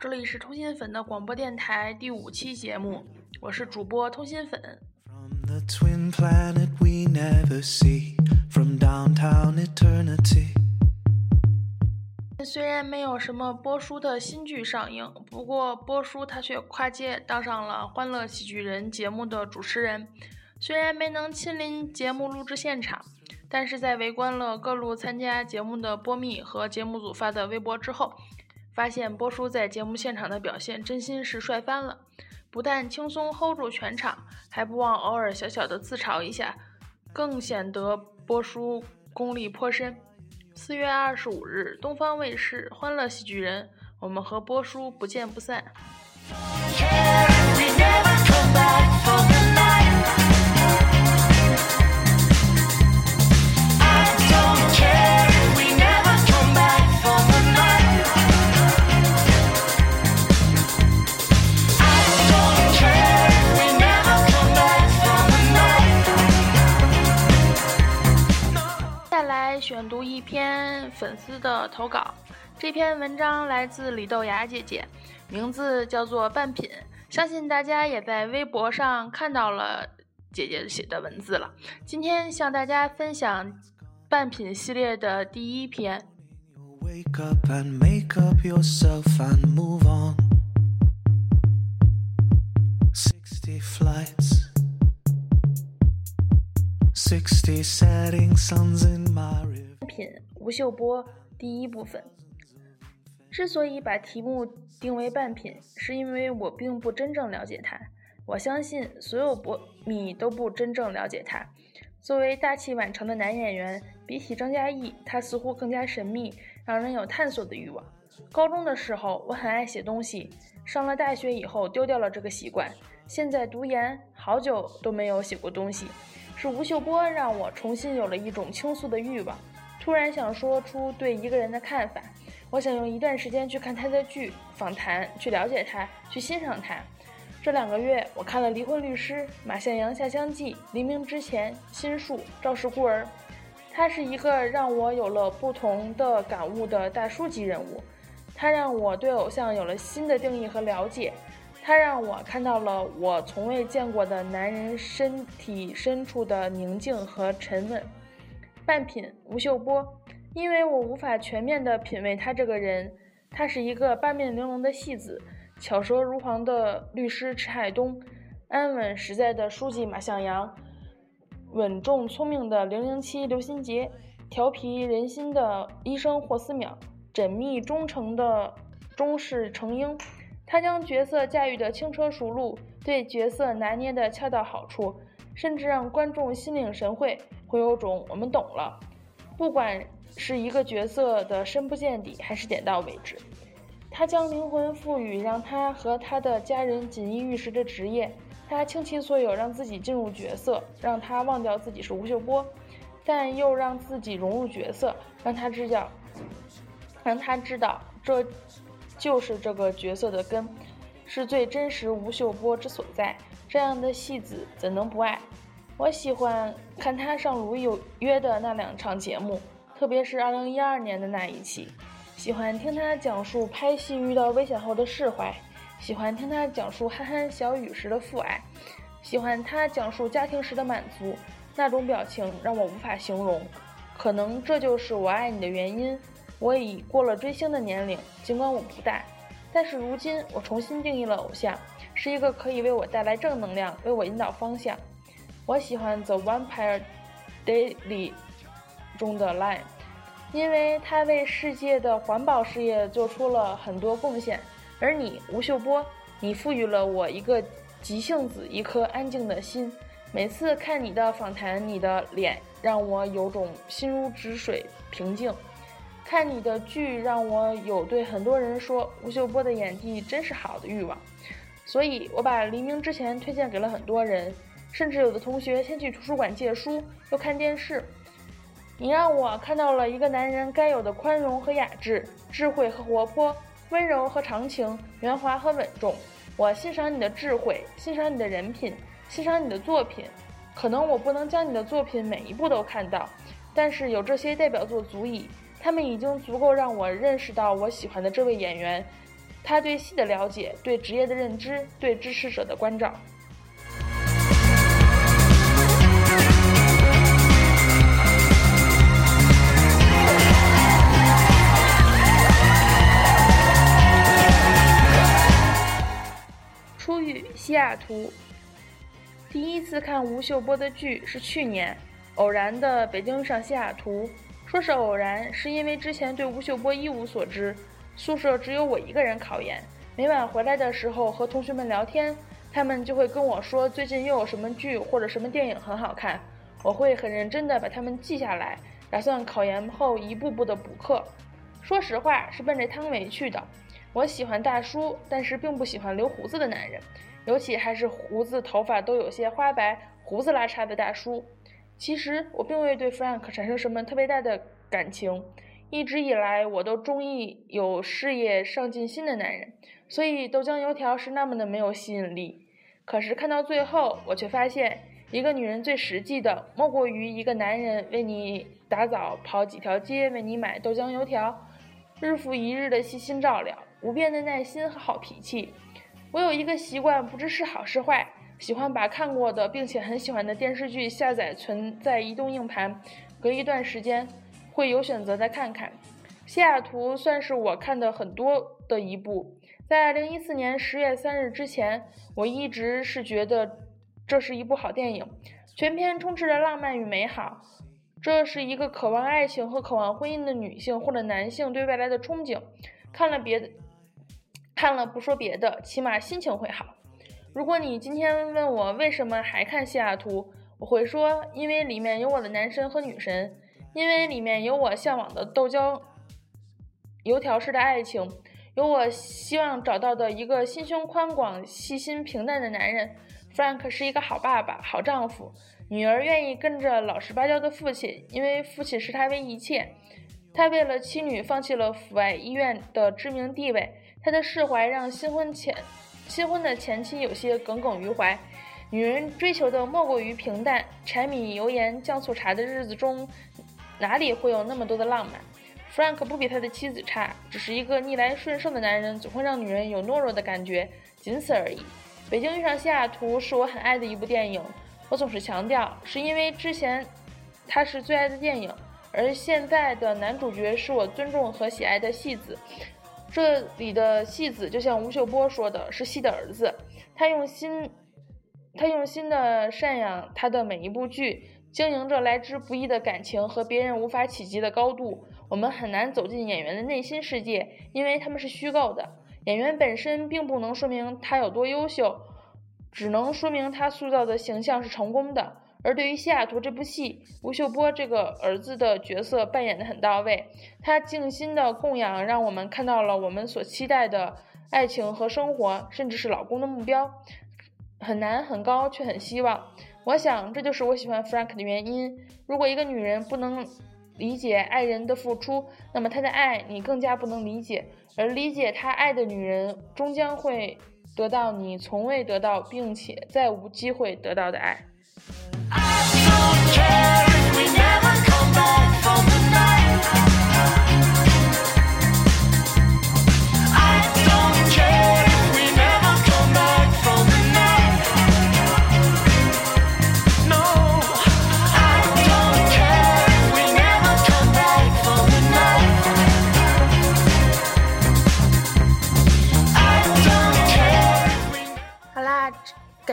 这里是通心粉的广播电台第五期节目，我是主播通心粉。From the twin planet we never see. From downtown eternity. 虽然没有什么波叔的新剧上映，不过波叔他却跨界当上了《欢乐喜剧人》节目的主持人。虽然没能亲临节目录制现场，但是在围观了各路参加节目的波蜜和节目组发的微博之后，发现波叔在节目现场的表现真心是帅翻了。不但轻松 hold 住全场，还不忘偶尔小小的自嘲一下，更显得波叔功力颇深。四月二十五日，东方卫视《欢乐喜剧人》，我们和波叔不见不散。一篇粉丝的投稿，这篇文章来自李豆芽姐姐，名字叫做《半品》，相信大家也在微博上看到了姐姐写的文字了。今天向大家分享《半品》系列的第一篇。Wake up and make up yourself and move on. 60 flights. 60 setting suns in my river. 品吴秀波第一部分。之所以把题目定为半品，是因为我并不真正了解他。我相信所有博迷都不真正了解他。作为大器晚成的男演员，比起张嘉译，他似乎更加神秘，让人有探索的欲望。高中的时候，我很爱写东西；上了大学以后，丢掉了这个习惯。现在读研，好久都没有写过东西。是吴秀波让我重新有了一种倾诉的欲望。突然想说出对一个人的看法，我想用一段时间去看他的剧、访谈，去了解他，去欣赏他。这两个月，我看了《离婚律师》《马向阳下乡记》《黎明之前》《心术》《赵氏孤儿》，他是一个让我有了不同的感悟的大叔级人物。他让我对偶像有了新的定义和了解，他让我看到了我从未见过的男人身体深处的宁静和沉稳。半品吴秀波，因为我无法全面地品味他这个人，他是一个八面玲珑的戏子，巧舌如簧的律师迟海东，安稳实在的书记马向阳，稳重聪明的零零七刘新杰，调皮人心的医生霍思淼，缜密忠诚的中士程英。他将角色驾驭得轻车熟路，对角色拿捏得恰到好处，甚至让观众心领神会，会有种我们懂了。不管是一个角色的深不见底，还是点到为止，他将灵魂赋予让他和他的家人锦衣玉食的职业，他倾其所有让自己进入角色，让他忘掉自己是吴秀波，但又让自己融入角色，让他知道，让他知道这就是这个角色的根，是最真实吴秀波之所在。这样的戏子怎能不爱？我喜欢看他上《鲁豫有约》的那两场节目，特别是2012年的那一期。喜欢听他讲述拍戏遇到危险后的释怀，喜欢听他讲述憨憨小雨时的父爱，喜欢他讲述家庭时的满足。那种表情让我无法形容，可能这就是我爱你的原因。我已过了追星的年龄，尽管我不大，但是如今我重新定义了偶像，是一个可以为我带来正能量、为我引导方向。我喜欢《The Vampire Daily》中的 Line，因为他为世界的环保事业做出了很多贡献。而你，吴秀波，你赋予了我一个急性子，一颗安静的心。每次看你的访谈，你的脸让我有种心如止水、平静。看你的剧，让我有对很多人说吴秀波的演技真是好的欲望。所以，我把《黎明之前》推荐给了很多人，甚至有的同学先去图书馆借书，又看电视。你让我看到了一个男人该有的宽容和雅致、智慧和活泼、温柔和长情、圆滑和稳重。我欣赏你的智慧，欣赏你的人品，欣赏你的作品。可能我不能将你的作品每一部都看到，但是有这些代表作足矣。他们已经足够让我认识到我喜欢的这位演员，他对戏的了解，对职业的认知，对支持者的关照。西雅图，第一次看吴秀波的剧是去年，偶然的《北京遇上西雅图》。说是偶然，是因为之前对吴秀波一无所知，宿舍只有我一个人考研。每晚回来的时候和同学们聊天，他们就会跟我说最近又有什么剧或者什么电影很好看，我会很认真的把他们记下来，打算考研后一步步的补课。说实话，是奔着汤唯去的。我喜欢大叔，但是并不喜欢留胡子的男人，尤其还是胡子、头发都有些花白、胡子拉碴的大叔。其实我并未对 Frank 产生什么特别大的感情，一直以来我都中意有事业上进心的男人，所以豆浆油条是那么的没有吸引力。可是看到最后，我却发现，一个女人最实际的，莫过于一个男人为你打扫、跑几条街、为你买豆浆油条，日复一日的细心照料，无变的耐心和好脾气。我有一个习惯，不知是好是坏。喜欢把看过的并且很喜欢的电视剧下载存在移动硬盘，隔一段时间会有选择再看看。西雅图算是我看的很多的一部，在二零一四年十月三日之前，我一直是觉得这是一部好电影，全片充斥着浪漫与美好。这是一个渴望爱情和渴望婚姻的女性或者男性对未来的憧憬。看了别的，看了不说别的，起码心情会好。如果你今天问我为什么还看西雅图，我会说，因为里面有我的男神和女神，因为里面有我向往的豆浆油条式的爱情，有我希望找到的一个心胸宽广、细心平淡的男人。Frank 是一个好爸爸、好丈夫，女儿愿意跟着老实巴交的父亲，因为父亲视他为一切。他为了妻女放弃了阜外医院的知名地位，他的释怀让新婚前。新婚的前妻有些耿耿于怀，女人追求的莫过于平淡，柴米油盐酱醋茶的日子中，哪里会有那么多的浪漫？Frank 不比他的妻子差，只是一个逆来顺受的男人，总会让女人有懦弱的感觉，仅此而已。北京遇上西雅图是我很爱的一部电影，我总是强调，是因为之前它是最爱的电影，而现在的男主角是我尊重和喜爱的戏子。这里的戏子就像吴秀波说的，是戏的儿子。他用心，他用心的赡养他的每一部剧，经营着来之不易的感情和别人无法企及的高度。我们很难走进演员的内心世界，因为他们是虚构的。演员本身并不能说明他有多优秀，只能说明他塑造的形象是成功的。而对于西雅图这部戏，吴秀波这个儿子的角色扮演的很到位，他静心的供养，让我们看到了我们所期待的爱情和生活，甚至是老公的目标，很难很高，却很希望。我想这就是我喜欢 Frank 的原因。如果一个女人不能理解爱人的付出，那么她的爱你更加不能理解，而理解她爱的女人，终将会得到你从未得到，并且再无机会得到的爱。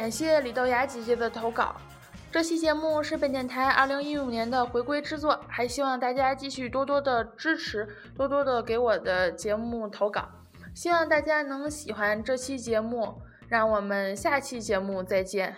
感谢李豆芽姐姐的投稿。这期节目是本电台二零一五年的回归之作，还希望大家继续多多的支持，多多的给我的节目投稿。希望大家能喜欢这期节目，让我们下期节目再见。